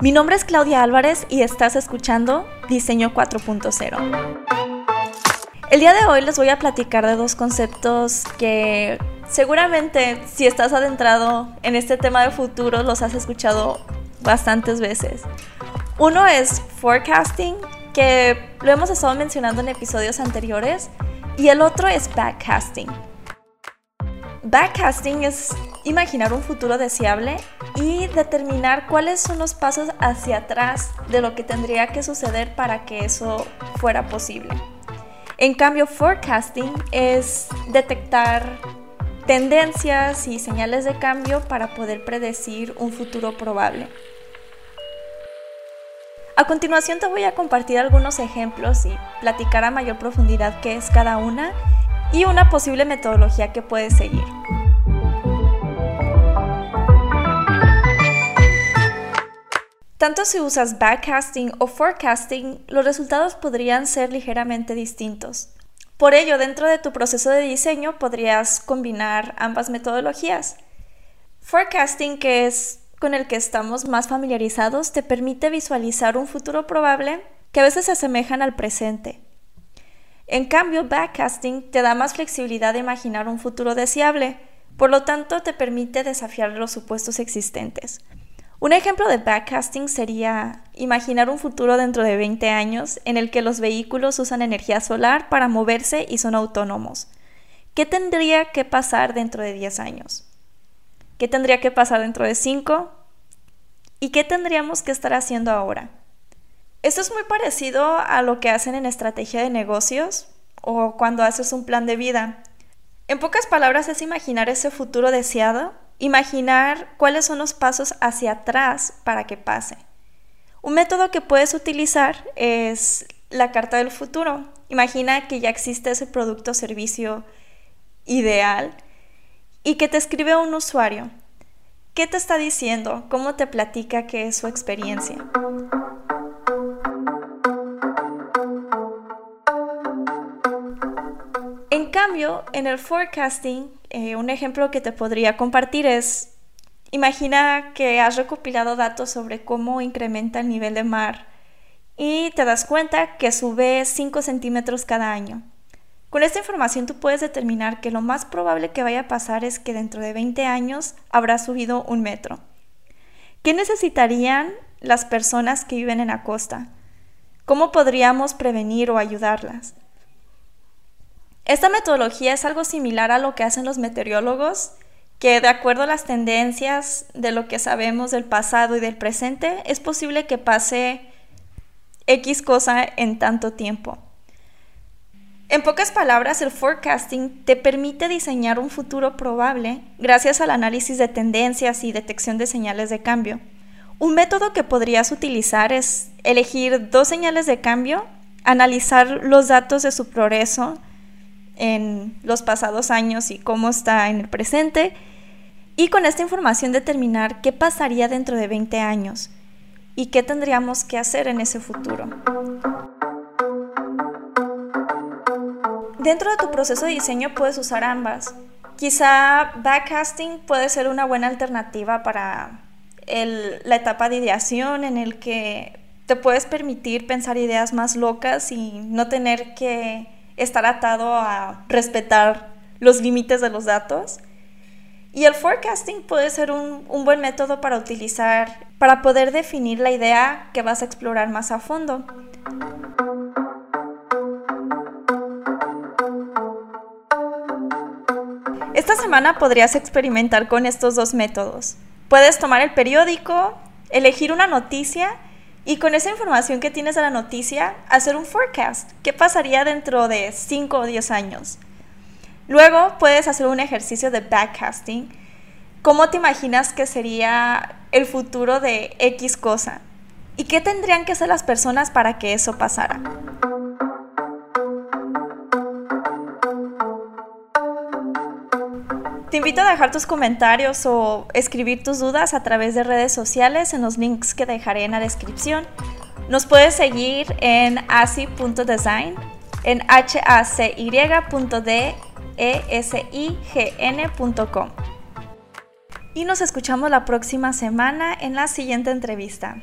Mi nombre es Claudia Álvarez y estás escuchando Diseño 4.0. El día de hoy les voy a platicar de dos conceptos que seguramente si estás adentrado en este tema de futuro los has escuchado bastantes veces. Uno es forecasting, que lo hemos estado mencionando en episodios anteriores, y el otro es backcasting. Backcasting es imaginar un futuro deseable y determinar cuáles son los pasos hacia atrás de lo que tendría que suceder para que eso fuera posible. En cambio, forecasting es detectar tendencias y señales de cambio para poder predecir un futuro probable. A continuación te voy a compartir algunos ejemplos y platicar a mayor profundidad qué es cada una y una posible metodología que puedes seguir. Tanto si usas backcasting o forecasting, los resultados podrían ser ligeramente distintos. Por ello, dentro de tu proceso de diseño podrías combinar ambas metodologías. Forecasting, que es con el que estamos más familiarizados, te permite visualizar un futuro probable que a veces se asemejan al presente. En cambio, backcasting te da más flexibilidad de imaginar un futuro deseable, por lo tanto te permite desafiar los supuestos existentes. Un ejemplo de backcasting sería imaginar un futuro dentro de 20 años en el que los vehículos usan energía solar para moverse y son autónomos. ¿Qué tendría que pasar dentro de 10 años? ¿Qué tendría que pasar dentro de 5? ¿Y qué tendríamos que estar haciendo ahora? Esto es muy parecido a lo que hacen en estrategia de negocios o cuando haces un plan de vida. En pocas palabras es imaginar ese futuro deseado Imaginar cuáles son los pasos hacia atrás para que pase. Un método que puedes utilizar es la carta del futuro. Imagina que ya existe ese producto o servicio ideal y que te escribe un usuario. ¿Qué te está diciendo? ¿Cómo te platica qué es su experiencia? Cambio, en el forecasting, eh, un ejemplo que te podría compartir es, imagina que has recopilado datos sobre cómo incrementa el nivel de mar y te das cuenta que sube 5 centímetros cada año. Con esta información tú puedes determinar que lo más probable que vaya a pasar es que dentro de 20 años habrá subido un metro. ¿Qué necesitarían las personas que viven en la costa? ¿Cómo podríamos prevenir o ayudarlas? Esta metodología es algo similar a lo que hacen los meteorólogos, que de acuerdo a las tendencias de lo que sabemos del pasado y del presente, es posible que pase X cosa en tanto tiempo. En pocas palabras, el forecasting te permite diseñar un futuro probable gracias al análisis de tendencias y detección de señales de cambio. Un método que podrías utilizar es elegir dos señales de cambio, analizar los datos de su progreso, en los pasados años y cómo está en el presente, y con esta información determinar qué pasaría dentro de 20 años y qué tendríamos que hacer en ese futuro. Dentro de tu proceso de diseño puedes usar ambas. Quizá backcasting puede ser una buena alternativa para la etapa de ideación en el que te puedes permitir pensar ideas más locas y no tener que estar atado a respetar los límites de los datos. Y el forecasting puede ser un, buen método para utilizar para poder definir la idea que vas a explorar más a fondo. Esta semana podrías experimentar con estos dos métodos. Puedes tomar el periódico, elegir una noticia y con esa información que tienes de la noticia, hacer un forecast. ¿Qué pasaría dentro de 5 o 10 años? Luego puedes hacer un ejercicio de backcasting. ¿Cómo te imaginas que sería el futuro de X cosa? ¿Y qué tendrían que hacer las personas para que eso pasara? Te invito a dejar tus comentarios o escribir tus dudas a través de redes sociales en los links que dejaré en la descripción. Nos puedes seguir en asi.design, en hacy.design.com. Y nos escuchamos la próxima semana en la siguiente entrevista.